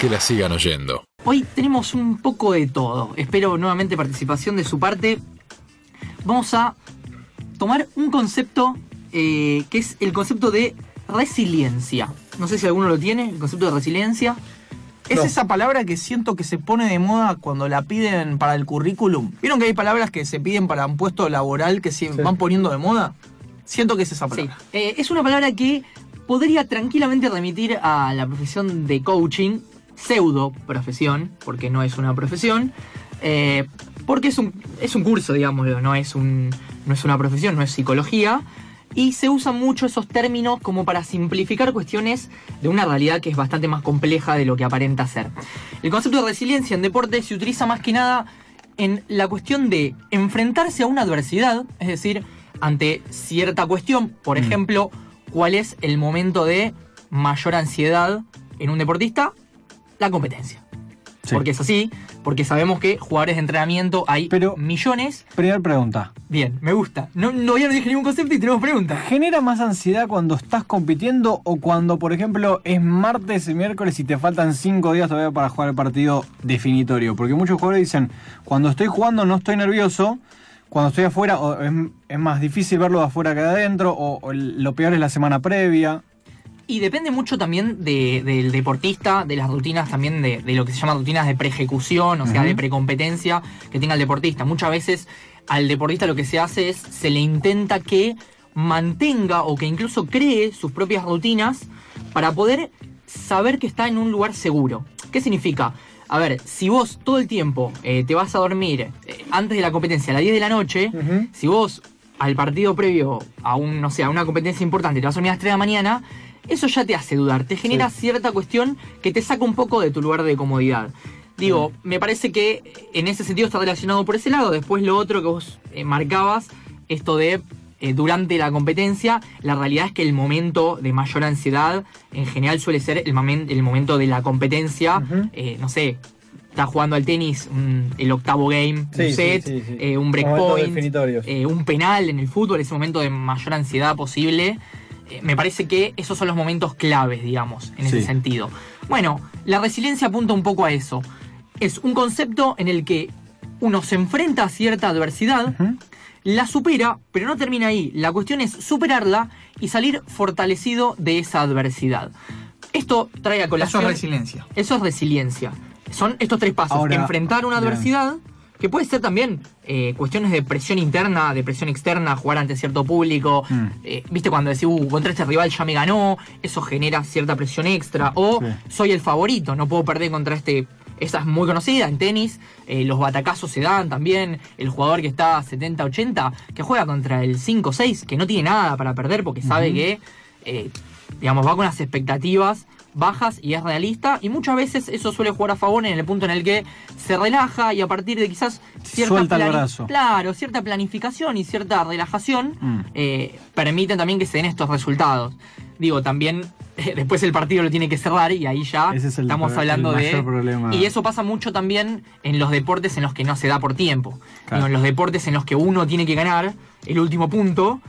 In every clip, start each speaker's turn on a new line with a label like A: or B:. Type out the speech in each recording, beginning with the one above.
A: que la sigan oyendo.
B: Hoy tenemos un poco de todo. Espero nuevamente participación de su parte. Vamos a tomar un concepto eh, que es el concepto de resiliencia. No sé si alguno lo tiene, el concepto de resiliencia.
C: Es esa palabra que siento que se pone de moda cuando la piden para el currículum. ¿Vieron que hay palabras que se piden para un puesto laboral que se van poniendo de moda? Siento que es esa
B: Sí,
C: palabra.
B: eh, es una palabra que podría tranquilamente remitir a la profesión de coaching, pseudo profesión, porque no es una profesión, eh, porque es un, es un curso, digámoslo, no es, un, no es una profesión, no es psicología, y se usan mucho esos términos como para simplificar cuestiones de una realidad que es bastante más compleja de lo que aparenta ser. El concepto de resiliencia en deporte se utiliza más que nada en la cuestión de enfrentarse a una adversidad, es decir, ante cierta cuestión, por ejemplo, cuál es el momento de mayor ansiedad en un deportista, la competencia.
D: Sí.
B: Porque es así, porque sabemos que jugadores de entrenamiento hay
D: Pero-
B: millones.
D: Primera pregunta.
B: Bien, me gusta. No, no, ya no dije ningún concepto y tenemos preguntas.
D: ¿Genera más ansiedad cuando estás compitiendo o cuando, por ejemplo, es martes y miércoles y te faltan cinco días todavía para jugar el partido definitorio? Porque muchos jugadores dicen, cuando estoy jugando no estoy nervioso, cuando estoy afuera o es, es más difícil verlo de afuera que de adentro, o, o lo peor es la semana previa.
B: Y depende mucho también de- del deportista, de las rutinas también de, de lo que se llama rutinas de preejecución, o sea, de precompetencia que tenga el deportista. Muchas veces al deportista lo que se hace es, se le intenta que mantenga o que incluso cree sus propias rutinas para poder saber que está en un lugar seguro. ¿Qué significa? A ver, si vos todo el tiempo eh, te vas a dormir eh, antes de la competencia a las 10 de la noche, si vos al partido previo a un, no sé, a una competencia importante te vas a dormir a las 3 de la mañana, eso ya te hace dudar, te genera cierta cuestión que te saca un poco de tu lugar de comodidad. Digo, me parece que en ese sentido está relacionado por ese lado. Después lo otro que vos eh, marcabas, esto de eh, durante la competencia, la realidad es que el momento de mayor ansiedad en general suele ser el, momen- el momento de la competencia. Eh, no sé, está jugando al tenis el octavo game,
D: Sí,
B: un set,
D: sí, sí.
B: un breakpoint, un penal en el fútbol, ese momento de mayor ansiedad posible. Eh, me parece que esos son los momentos claves, digamos, en ese sentido. Bueno, la resiliencia apunta un poco a eso. Es un concepto en el que uno se enfrenta a cierta adversidad, la supera, pero no termina ahí. La cuestión es superarla y salir fortalecido de esa adversidad. Esto trae a
C: Eso
B: colación.
C: es resiliencia.
B: Eso es resiliencia. Son estos tres pasos.
D: Ahora,
B: Enfrentar una
D: bien.
B: Que puede ser también eh, cuestiones de presión interna, de presión externa, jugar ante cierto público.
D: Mm.
B: Eh, Viste cuando decís, uh, contra este rival ya me ganó, eso genera cierta presión extra. O
D: Sí.
B: soy el favorito, no puedo perder contra este. Esa es muy conocida en tenis, eh, los batacazos se dan también. El jugador que está 70-80, que juega contra el 5-6, que no tiene nada para perder porque sabe que, digamos, va con las expectativas bajas y es realista. Y muchas veces eso suele jugar a favor en el punto en el que se relaja y a partir de quizás cierta,
D: Suelta el
B: plani-
D: brazo.
B: claro, cierta planificación y cierta relajación
D: Mm.
B: eh, permiten también que se den estos resultados. Digo, también eh, después el partido lo tiene que cerrar y ahí ya
D: Ese es el
B: estamos hablando
D: el
B: de...
D: problema.
B: Y eso pasa mucho también en los deportes en los que no se da por tiempo.
D: Claro.
B: Digo, en los deportes en los que uno tiene que ganar el último punto.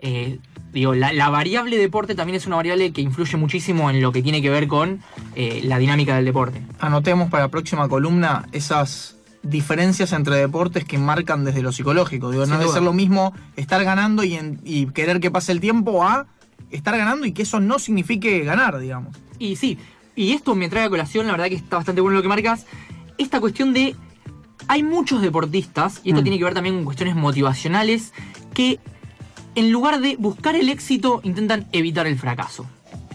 B: eh, digo, la, la variable deporte también es una variable que influye muchísimo en lo que tiene que ver con eh, la dinámica del deporte.
C: Anotemos para la próxima columna esas diferencias entre deportes que marcan desde lo psicológico. Digo,
B: Sin
C: no debe ser lo mismo estar ganando y, en- y querer que pase el tiempo a estar ganando y que eso no signifique ganar, digamos.
B: Y sí, y esto me trae a colación, la verdad que está bastante bueno lo que marcas, esta cuestión de... Hay muchos deportistas, y esto
D: Mm.
B: tiene que ver también con cuestiones motivacionales, que en lugar de buscar el éxito intentan evitar el fracaso.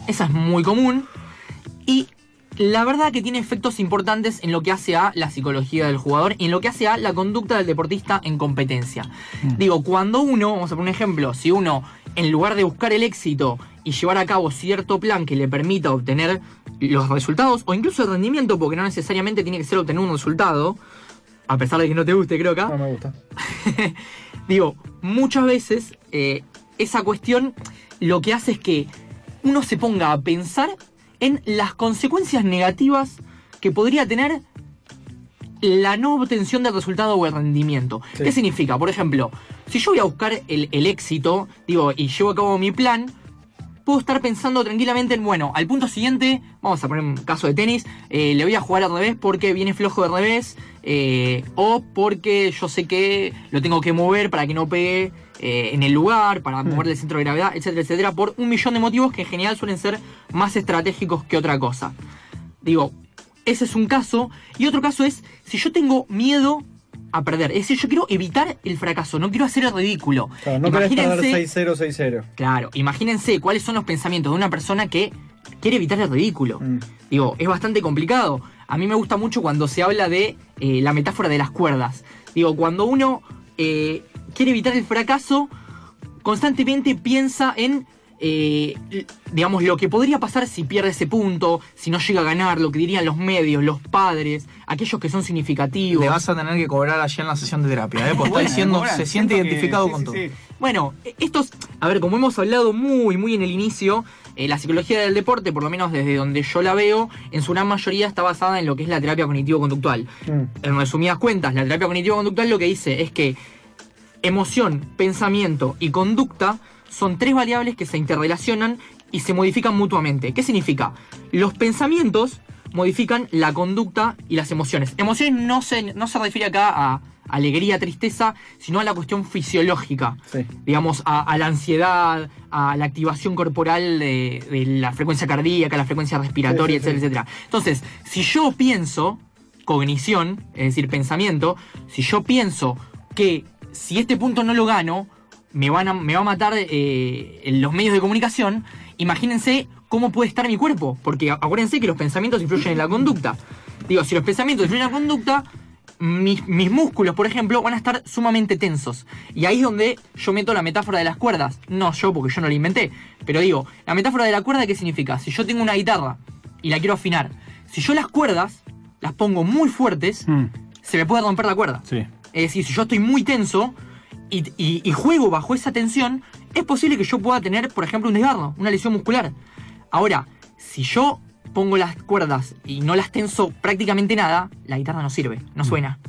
B: Esa es muy común y la verdad que tiene efectos importantes en lo que hace a la psicología del jugador y en lo que hace a la conducta del deportista en competencia. Digo, cuando uno, vamos a poner un ejemplo, si uno en lugar de buscar el éxito y llevar a cabo cierto plan que le permita obtener los resultados o incluso el rendimiento, porque no necesariamente tiene que ser obtener un resultado, a pesar de que no te guste, creo que
D: me gusta.
B: digo, muchas veces eh, esa cuestión lo que hace es que uno se ponga a pensar en las consecuencias negativas que podría tener la no obtención del resultado o el rendimiento.
D: Sí.
B: ¿Qué significa? Por ejemplo, si yo voy a buscar el, el éxito, digo, y llevo a cabo mi plan, puedo estar pensando tranquilamente en, bueno, al punto siguiente, vamos a poner un caso de tenis, eh, le voy a jugar al revés porque viene flojo de revés, eh, o porque yo sé que lo tengo que mover para que no pegue eh, en el lugar, para moverle el centro de gravedad, etcétera, etcétera, por un millón de motivos que en general suelen ser más estratégicos que otra cosa. Digo, ese es un caso, y otro caso es si yo tengo miedo a perder. Es decir, yo quiero evitar el fracaso, no quiero hacer el ridículo.
D: Claro, no perder 6-0, 6-0.
B: Claro, imagínense cuáles son los pensamientos de una persona que quiere evitar el ridículo.
D: Mm.
B: Digo, es bastante complicado. A mí me gusta mucho cuando se habla de eh, la metáfora de las cuerdas. Digo, cuando uno eh, quiere evitar el fracaso, constantemente piensa en, eh, digamos, lo que podría pasar si pierde ese punto, si no llega a ganar, lo que dirían los medios, los padres, aquellos que son significativos.
C: Le vas a tener que cobrar allá en la sesión de terapia, ¿eh? Porque
D: Bueno,
C: está diciendo, se siente
D: que-
C: identificado
D: sí,
C: con
D: sí,
C: todo.
D: sí.
B: Bueno, estos, a ver, como hemos hablado muy, muy en el inicio, eh, la psicología del deporte, por lo menos desde donde yo la veo, en su gran mayoría está basada en lo que es la terapia cognitivo-conductual.
D: Mm.
B: En resumidas cuentas, la terapia cognitivo-conductual lo que dice es que emoción, pensamiento y conducta son tres variables que se interrelacionan y se modifican mutuamente. ¿Qué significa? Los pensamientos modifican la conducta y las emociones. Emociones no se, no se refiere acá a alegría, tristeza, sino a la cuestión fisiológica.
D: Sí.
B: Digamos, a, a la ansiedad, a la activación corporal de, de la frecuencia cardíaca, la frecuencia respiratoria,
D: Sí, sí, sí.
B: etcétera, etcétera. Entonces, si yo pienso, cognición, es decir, pensamiento, si yo pienso que si este punto no lo gano, me, van a, me va a matar eh, en los medios de comunicación, imagínense cómo puede estar mi cuerpo, porque acuérdense que los pensamientos influyen en la conducta. Digo, si los pensamientos influyen en la conducta, mis, mis músculos, por ejemplo, van a estar sumamente tensos. Y ahí es donde yo meto la metáfora de las cuerdas. No yo, porque yo no la inventé. Pero digo, la metáfora de la cuerda, ¿qué significa? Si yo tengo una guitarra y la quiero afinar, si yo las cuerdas las pongo muy fuertes,
D: Mm.
B: se me puede romper la cuerda.
D: Sí.
B: Es decir, si yo estoy muy tenso y, y- y juego bajo esa tensión, es posible que yo pueda tener, por ejemplo, un desgarro, una lesión muscular. Ahora, si yo pongo las cuerdas y no las tenso prácticamente nada, la guitarra no sirve, no suena.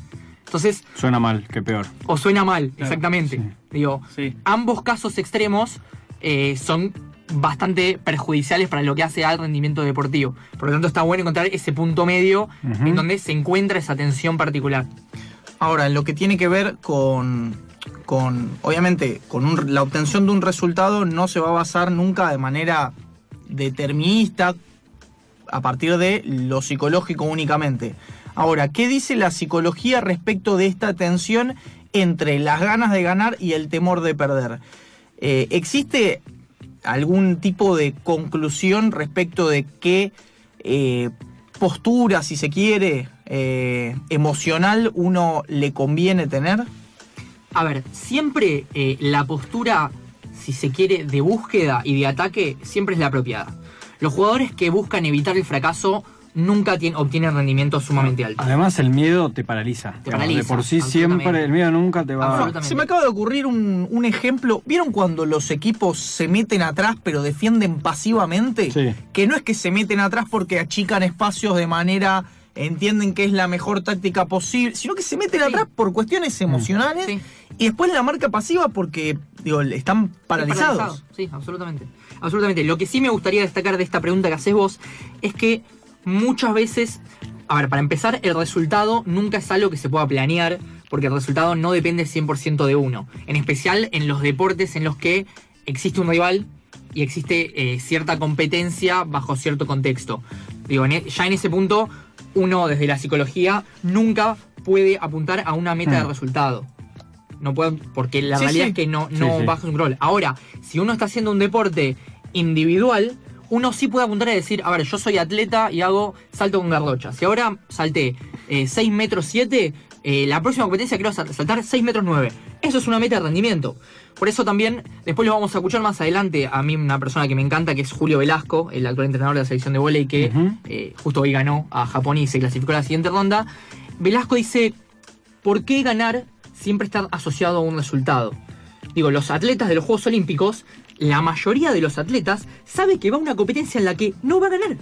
B: Entonces,
D: Suena mal, que peor.
B: o suena mal,
D: Claro,
B: exactamente.
D: sí.
B: Digo,
D: Sí.
B: ambos casos extremos eh, son bastante perjudiciales para lo que hace al rendimiento deportivo. Por lo tanto, está bueno encontrar ese punto medio en donde se encuentra esa tensión particular.
C: Ahora, en lo que tiene que ver con, con obviamente, con la obtención de un resultado no se va a basar nunca de manera determinista a partir de lo psicológico únicamente. Ahora, ¿qué dice la psicología respecto de esta tensión entre las ganas de ganar y el temor de perder? Eh, ¿Existe algún tipo de conclusión respecto de qué eh, postura, si se quiere, eh, emocional uno le conviene tener?
B: A ver, siempre eh, la postura, si se quiere, de búsqueda y de ataque, siempre es la apropiada. Los jugadores que buscan evitar el fracaso nunca tien- obtienen rendimientos sumamente altos.
D: Además, el miedo te paraliza.
B: Te
D: Digamos,
B: paraliza,
D: De por sí, siempre el miedo nunca te va
B: Absolutamente.
C: Se me acaba de ocurrir un, un ejemplo. ¿Vieron cuando los equipos se meten atrás pero defienden pasivamente?
D: Sí.
C: Que no es que se meten atrás porque achican espacios de manera, entienden que es la mejor táctica posible, sino que se meten
B: Sí.
C: atrás por cuestiones emocionales
B: Sí.
C: y después la marca pasiva porque digo, están paralizados.
B: Paralizado, Sí, absolutamente. Absolutamente. Lo que sí me gustaría destacar de esta pregunta que haces vos es que muchas veces, a ver, para empezar, el resultado nunca es algo que se pueda planear, porque el resultado no depende 100% de uno. En especial en los deportes en los que existe un rival y existe eh, cierta competencia bajo cierto contexto. Digo, en e- ya en ese punto, uno desde la psicología nunca puede apuntar a una meta de
D: Mm.
B: resultado. No pueden, porque la
C: Sí,
B: realidad
C: sí.
B: es que no, no
D: sí.
B: baja su control. Ahora, si uno está haciendo un deporte individual, uno sí puede apuntar a decir, a ver, yo soy atleta y hago salto con garrocha. Si ahora salté eh, 6 metros 7, eh, la próxima competencia quiero sal- saltar 6 metros 9. Eso es una meta de rendimiento. Por eso también, después lo vamos a escuchar más adelante, a mí una persona que me encanta, que es Julio Velasco, el actual entrenador de la selección de volei, que eh, justo hoy ganó a Japón y se clasificó a la siguiente ronda. Velasco dice, ¿por qué ganar siempre está asociado a un resultado? Digo, los atletas de los Juegos Olímpicos, la mayoría de los atletas sabe que va a una competencia en la que no va a ganar.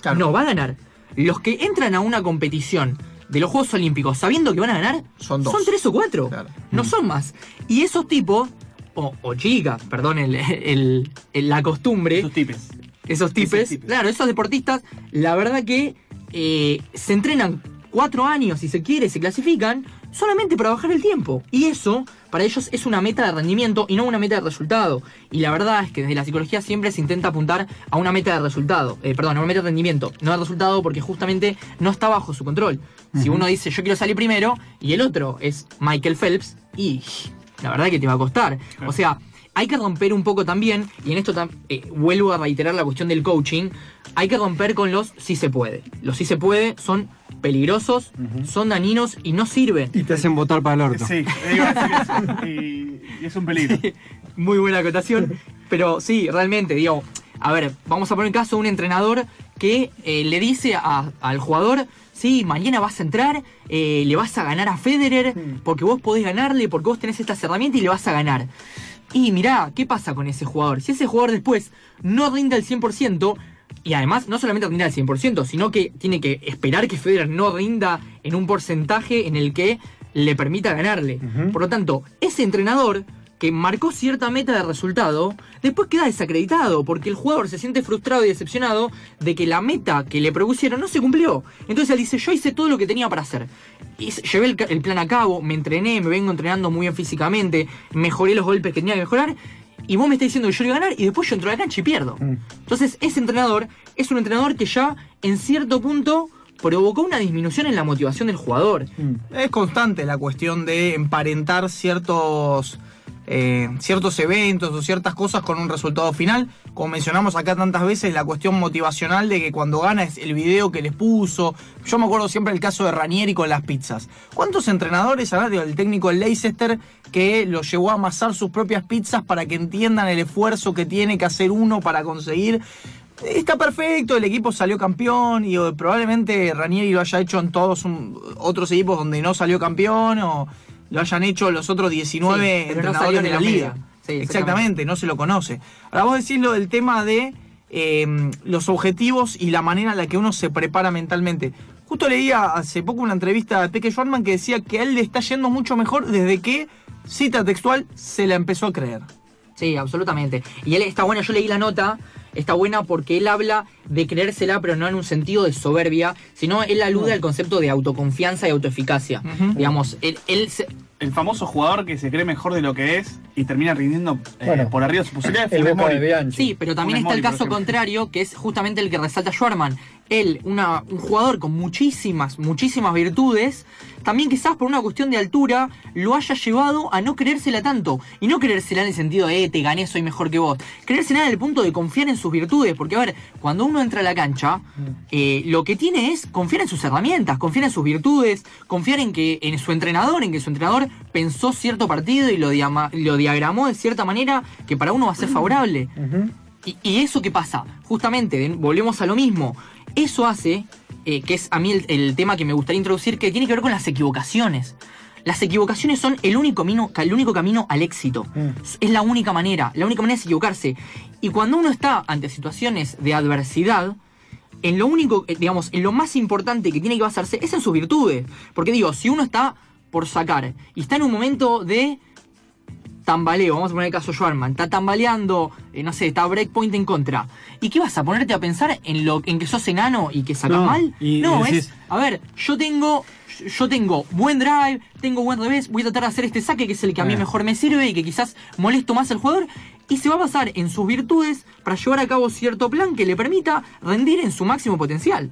C: Claro.
B: No va a ganar. Los que entran a una competición de los Juegos Olímpicos sabiendo que van a ganar
C: Son dos.
B: tres o cuatro.
C: Claro.
B: No son más. Y esos tipos o, o chicas, perdón el- el- el- la costumbre,
A: Esos tipes.
B: esos tipes,
A: Esos tipes.
B: claro, esos deportistas, la verdad que eh, se entrenan cuatro años, si se quiere, se clasifican, solamente para bajar el tiempo. Y eso, para ellos, es una meta de rendimiento y no una meta de resultado. Y la verdad es que desde la psicología siempre se intenta apuntar a una meta de resultado, eh, perdón, a una meta de rendimiento, no de resultado porque justamente no está bajo su control. Si uno dice yo quiero salir primero y el otro es Michael Phelps, y la verdad que te va a costar. O sea, hay que romper un poco también, y en esto eh, vuelvo a reiterar la cuestión del coaching, hay que romper con los sí se puede. Los sí se puede son peligrosos, son dañinos y no sirven.
D: Y te hacen votar para el orto.
A: Sí, iba a decir eso. Y, y es un peligro.
B: Muy buena acotación. Pero sí, realmente, digo, a ver, vamos a poner el caso de un entrenador que eh, le dice a- al jugador, sí, mañana vas a entrar, eh, le vas a ganar a Federer, porque vos podés ganarle, porque vos tenés estas herramientas y le vas a ganar. Y mirá, ¿qué pasa con ese jugador? Si ese jugador después no rinde al 100%, y además no solamente rinde al 100%, sino que tiene que esperar que Federer no rinda en un porcentaje en el que le permita ganarle. Por lo tanto, ese entrenador que marcó cierta meta de resultado, después queda desacreditado, porque el jugador se siente frustrado y decepcionado de que la meta que le propusieron no se cumplió. Entonces él dice, yo hice todo lo que tenía para hacer. Llevé el plan a cabo, me entrené, me vengo entrenando muy bien físicamente, mejoré los golpes que tenía que mejorar, y vos me estás diciendo que yo iba a ganar y después yo entro a la cancha y pierdo. Entonces ese entrenador es un entrenador que ya en cierto punto provocó una disminución en la motivación del jugador.
C: Es constante la cuestión de emparentar ciertos, eh, ciertos eventos o ciertas cosas con un resultado final. Como mencionamos acá tantas veces, la cuestión motivacional de que cuando gana es el video que les puso. Yo me acuerdo siempre el caso de Ranieri con las pizzas. ¿Cuántos entrenadores, ahora el técnico Leicester, que lo llevó a amasar sus propias pizzas para que entiendan el esfuerzo que tiene que hacer uno para conseguir Está perfecto, el equipo salió campeón y eh, probablemente Ranieri lo haya hecho en todos otros equipos donde no salió campeón o lo hayan hecho los otros 19
B: Sí, no
C: entrenadores
B: salió
C: de
B: en
C: la liga.
B: Sí,
C: exactamente, no se lo conoce. Ahora vos decís lo del tema de eh, los objetivos y la manera en la que uno se prepara mentalmente. Justo leía hace poco una entrevista de Peque Schwarman que decía que a él le está yendo mucho mejor desde que, cita textual, se la empezó a creer.
B: Sí, absolutamente. Y él está buena, yo leí la nota, está buena porque él habla de creérsela, pero no en un sentido de soberbia, sino él alude al concepto de autoconfianza y autoeficacia. Digamos, él, él se-
A: El famoso jugador que se cree mejor de lo que es y termina rindiendo eh,
D: Bueno,
A: por arriba de sus posibilidades.
D: El
A: Funes
D: de.
B: Sí, pero también
A: Funes
B: está el
A: Mori,
B: caso contrario, que es justamente el que resalta Schwarman. Él, una, un jugador con muchísimas, muchísimas virtudes, también quizás por una cuestión de altura, lo haya llevado a no creérsela tanto. Y no creérsela en el sentido de, eh, te gané, soy mejor que vos. Creérsela en el punto de confiar en sus virtudes. Porque, a ver, cuando uno entra a la cancha, eh, lo que tiene es confiar en sus herramientas, confiar en sus virtudes, confiar en que en su entrenador, en que su entrenador pensó cierto partido y lo, diama- lo diagramó de cierta manera que para uno va a ser favorable. Y, y eso qué pasa? Justamente, volvemos a lo mismo. Eso hace, eh, que es a mí el, el tema que me gustaría introducir, que tiene que ver con las equivocaciones. Las equivocaciones son el único, camino, el único camino al éxito. Es la única manera. La única manera es equivocarse. Y cuando uno está ante situaciones de adversidad, en lo único, eh, digamos, en lo más importante que tiene que basarse es en sus virtudes. Porque digo, si uno está por sacar y está en un momento de tambaleo, vamos a poner el caso Schwarman, está tambaleando, eh, no sé, está breakpoint en contra. ¿Y qué vas a ponerte a pensar en lo en que sos enano y que sacas
D: No,
B: mal?
D: y-
B: no,
D: y decís-
B: es, a ver, yo tengo yo tengo buen drive, tengo buen revés, voy a tratar de hacer este saque que es el que a mí
D: Eh.
B: mejor me sirve y que quizás molesto más al jugador y se va a basar en sus virtudes para llevar a cabo cierto plan que le permita rendir en su máximo potencial.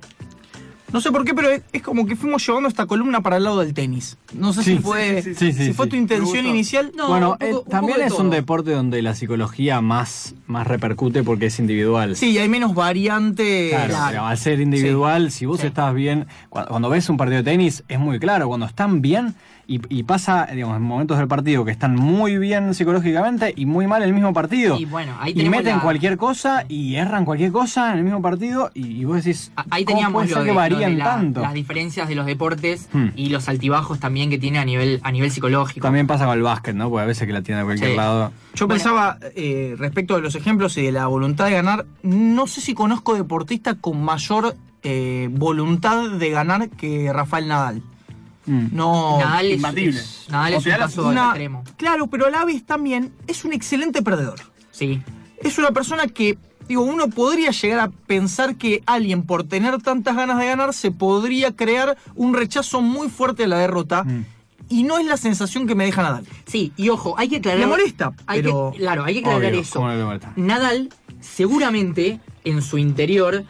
C: No sé por qué, pero es, es como que fuimos llevando esta columna para el lado del tenis. No sé
D: Sí,
C: si fue,
A: sí,
D: sí, sí,
C: si fue
D: sí.
C: tu intención inicial.
B: No,
D: bueno,
B: un poco-
D: eh,
B: un
D: también
B: de
D: es un deporte donde la psicología más, más repercute porque es individual.
C: Sí, hay menos variantes.
D: Claro,
B: Claro.
D: pero al ser individual, si vos
B: Sí.
D: estás bien, cuando, cuando ves un partido de tenis, es muy claro, cuando están bien y, y pasa, digamos, en momentos del partido que están muy bien psicológicamente y muy mal en el mismo partido.
B: Y bueno, ahí
D: y meten
B: la-
D: cualquier cosa y erran cualquier cosa en el mismo partido y, y vos decís,
B: A- Ahí
D: ¿cómo
B: teníamos
D: puede
B: lo
D: ser
B: de,
D: que
B: lo de
D: varían
B: la-
D: tanto?
B: las diferencias de los deportes
D: Hmm.
B: y los altibajos también que tiene a nivel, a nivel psicológico.
D: También pasa con el básquet, ¿no? Porque a veces que la tiene a cualquier
B: Sí.
D: lado.
C: Yo
B: Bueno.
C: pensaba, eh, respecto de los ejemplos y de la voluntad de ganar, no sé si conozco deportistas con mayor eh, voluntad de ganar que Rafael Nadal.
D: Mm.
C: No.
B: Nadal es,
A: imbatible.
B: es- Nadal
A: O
B: es un
A: sea,
B: caso
C: una-
B: extremo.
C: Claro, pero a la vez también es un excelente perdedor.
B: Sí.
C: Es una persona que, digo, uno podría llegar a pensar que alguien por tener tantas ganas de ganar se podría crear un rechazo muy fuerte a la derrota.
D: Mm.
C: Y no es la sensación que me deja Nadal.
B: Sí, y ojo, hay que aclarar.
C: Me molesta,
B: hay
C: pero-
B: que, claro, hay que aclarar
D: Obvio,
B: eso. Nadal, seguramente en su interior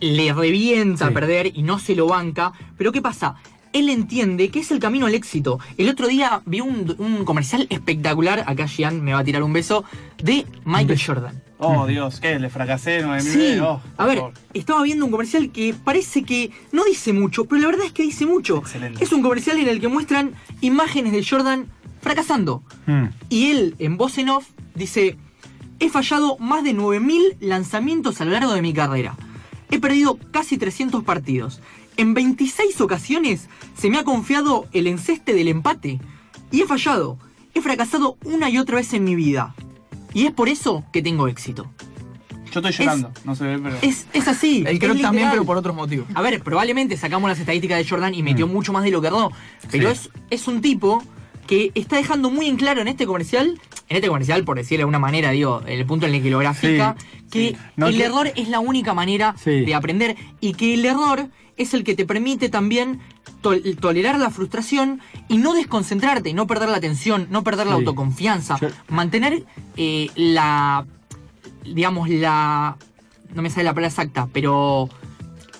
B: le revienta
D: Sí.
B: a perder y no se lo banca. Pero ¿qué pasa? Él entiende que es el camino al éxito. El otro día vi un, un comercial espectacular, acá Gian me va a tirar un beso, de Michael Jordan.
A: Oh, Dios, ¿qué? Le fracasé 9000
B: Sí.
A: Oh,
B: a ver,
A: favor.
B: estaba viendo un comercial que parece que no dice mucho, pero la verdad es que dice mucho.
A: Excelente.
B: Es un comercial en el que muestran imágenes de Jordan fracasando.
D: Mm.
B: Y él, en voz en off, dice, he fallado más de 9.000 lanzamientos a lo largo de mi carrera. He perdido casi 300 partidos. En 26 ocasiones se me ha confiado el enceste del empate. Y he fallado. He fracasado una y otra vez en mi vida. Y es por eso que tengo éxito.
A: Yo estoy llorando, no se ve, pero.
B: Es, es así.
C: El
B: es
C: creo también,
B: literal.
C: pero por otros motivos.
B: A ver, probablemente sacamos las estadísticas de Jordan y metió mucho más de lo que erró. Pero
D: Sí.
B: es, es un tipo que está dejando muy en claro en este comercial, en este comercial, por decirlo de alguna manera, digo, el punto en el que lo grafica, que
A: sí.
D: No,
B: el
D: que-
B: error es la única manera
D: Sí.
B: de aprender y que el error es el que te permite también tol- tolerar la frustración y no desconcentrarte, y no perder la atención, no perder la autoconfianza, mantener eh, la, digamos, la, no me sale la palabra exacta, pero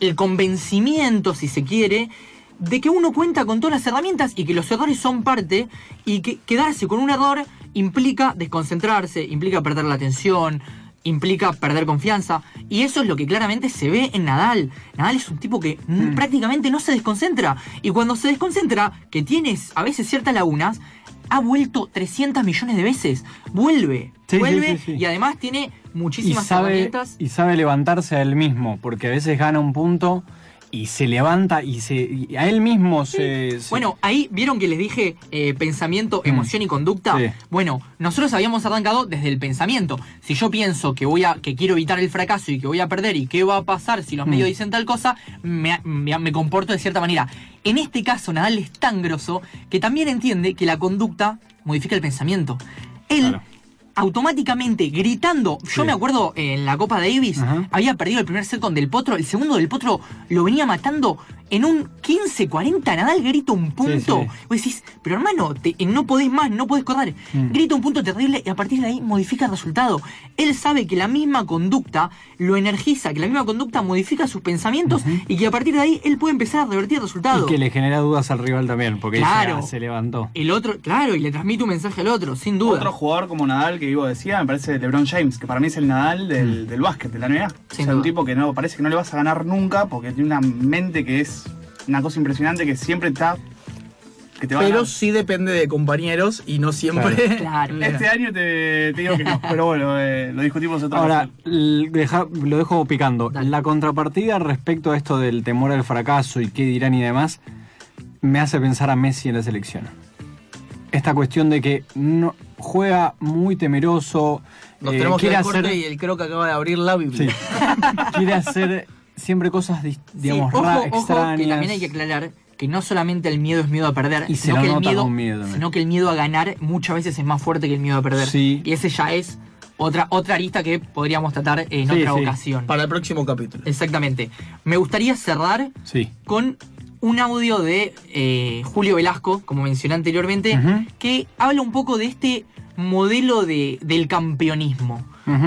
B: el convencimiento, si se quiere, de que uno cuenta con todas las herramientas y que los errores son parte y que quedarse con un error implica desconcentrarse, implica perder la atención, implica perder confianza y eso es lo que claramente se ve en Nadal. Nadal es un tipo que n- prácticamente no se desconcentra y cuando se desconcentra, que tienes a veces ciertas lagunas, ha vuelto 300 millones de veces. Vuelve,
D: Sí,
B: vuelve
D: sí, sí.
B: y además tiene
D: y
B: muchísimas
D: sabe,
B: herramientas.
D: y sabe levantarse a él mismo, porque a veces gana un punto y se levanta y, se, y a él mismo se, se-
B: Bueno, ahí vieron que les dije eh, pensamiento,
D: Mm.
B: emoción y conducta.
D: Sí.
B: Bueno, nosotros habíamos arrancado desde el pensamiento. Si yo pienso que voy a, que quiero evitar el fracaso y que voy a perder y qué va a pasar si los
D: Mm.
B: medios dicen tal cosa, me, me- me comporto de cierta manera. En este caso, Nadal es tan grosso que también entiende que la conducta modifica el pensamiento. Él
D: Claro.
B: Automáticamente gritando. Yo
D: Sí.
B: me acuerdo en la Copa Davis,
D: Ajá.
B: había perdido el primer set con Del Potro, el segundo Del Potro lo venía matando en un 15-40, Nadal grita un punto.
D: sí.
B: Vos decís, pero hermano, te- no podés más, no podés correr.
D: Mm.
B: Grita un punto terrible y a partir de ahí modifica el resultado. Él sabe que la misma conducta lo energiza, que la misma conducta modifica sus pensamientos y que a partir de ahí él puede empezar a revertir el resultado.
D: y que le genera dudas al rival también, porque
B: Claro.
D: "Ah, se levantó.
B: El otro, claro, y le transmite un mensaje al otro, sin duda.
A: Otro jugador como Nadal que Ivo decía, me parece LeBron James, que para mí es el Nadal del, del básquet, de la NBA. O
B: Sin
A: un tipo que no parece que no le vas a ganar nunca porque tiene una mente que es una cosa impresionante que siempre está. que te va a
C: Pero sí depende de compañeros y no siempre.
B: Claro.
A: Este año te, te digo que no, pero bueno, eh, lo discutimos otra
D: Ahora,
A: vez.
D: deja- lo dejo picando.
B: Dale.
D: La contrapartida respecto a esto del temor al fracaso y qué dirán y demás, me hace pensar a Messi en la selección. Esta cuestión de que no, juega muy temeroso,
C: Nos
D: eh,
C: tenemos que ir
D: quiere
C: corte
D: hacer,
C: y el creo que acaba de abrir la Biblia.
D: sí, quiere hacer siempre cosas, digamos,
B: Sí, ojo,
D: ra-
B: ojo, que también hay que aclarar que no solamente el miedo es miedo a perder,
D: Y
B: sino, que el miedo, sino que el miedo a ganar muchas veces es más fuerte que el miedo a perder.
D: Sí.
B: Y ese ya es otra, otra arista que podríamos tratar en
D: Sí,
B: otra
D: sí.
B: ocasión.
C: Para el próximo capítulo.
B: Exactamente. Me gustaría cerrar
D: Sí.
B: con un audio de eh, Julio Velasco, como mencioné anteriormente, que habla un poco de este modelo de, del campeonismo.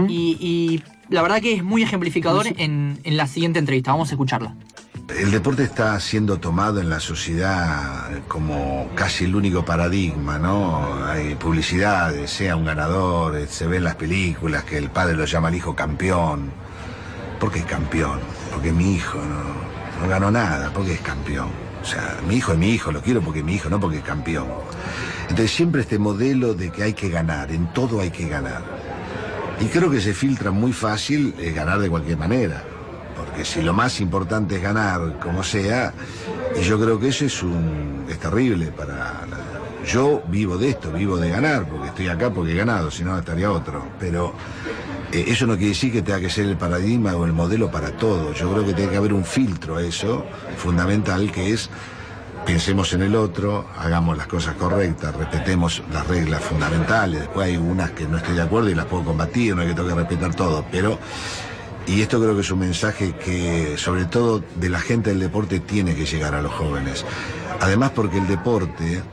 B: Y la verdad que es muy ejemplificador en, en la siguiente entrevista. Vamos a escucharla.
E: El deporte está siendo tomado en la sociedad como casi el único paradigma, ¿no? Hay publicidades, sea un ganador, eh, se ve en las películas que el padre lo llama al hijo campeón. ¿Por qué campeón? Porque mi hijo no, no ganó nada, porque es campeón. O sea, mi hijo es mi hijo, lo quiero porque es mi hijo, no porque es campeón. Entonces siempre este modelo de que hay que ganar, en todo hay que ganar. Y creo que se filtra muy fácil eh, ganar de cualquier manera. Porque si lo más importante es ganar, como sea, y yo creo que eso es un es terrible para yo vivo de esto, vivo de ganar, porque estoy acá porque he ganado, si no estaría otro. Pero eh, eso no quiere decir que tenga que ser el paradigma o el modelo para todo. Yo creo que tiene que haber un filtro a eso, fundamental, que es pensemos en el otro, hagamos las cosas correctas, respetemos las reglas fundamentales. Después hay unas que no estoy de acuerdo y las puedo combatir, no hay que tengo que respetar todo, pero y esto creo que es un mensaje que, sobre todo de la gente del deporte, tiene que llegar a los jóvenes. Además porque el deporte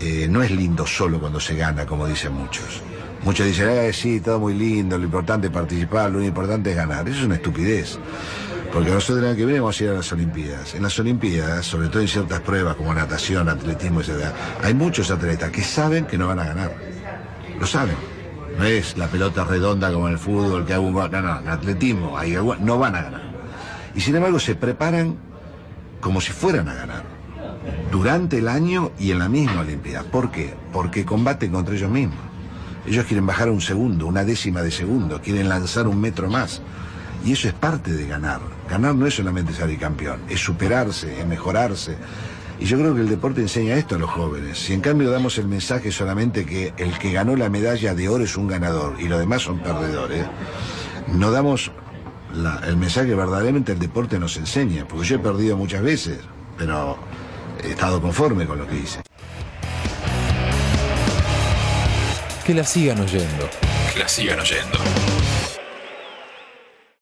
E: eh, no es lindo solo cuando se gana, como dicen muchos. Muchos dicen, eh, sí, todo muy lindo, lo importante es participar, lo importante es ganar. Eso es una estupidez. Porque nosotros el año que viene vamos a ir a las Olimpiadas. En las Olimpiadas, sobre todo en ciertas pruebas como natación, atletismo, etc., hay muchos atletas que saben que no van a ganar. Lo saben. No es la pelota redonda como en el fútbol, que hago un. No, no, en atletismo hay, no van a ganar. Y sin embargo se preparan como si fueran a ganar. Durante el año y en la misma Olimpiada. ¿Por qué? Porque combaten contra ellos mismos. Ellos quieren bajar un segundo, una décima de segundo, quieren lanzar un metro más. Y eso es parte de ganar. Ganar no es solamente salir campeón, es superarse, es mejorarse. Y yo creo que el deporte enseña esto a los jóvenes. Si en cambio damos el mensaje solamente que el que ganó la medalla de oro es un ganador y los demás son perdedores, no damos el mensaje que verdaderamente el deporte nos enseña. Porque yo he perdido muchas veces, pero he estado conforme con lo que hice.
F: Que la sigan oyendo. Que la sigan oyendo.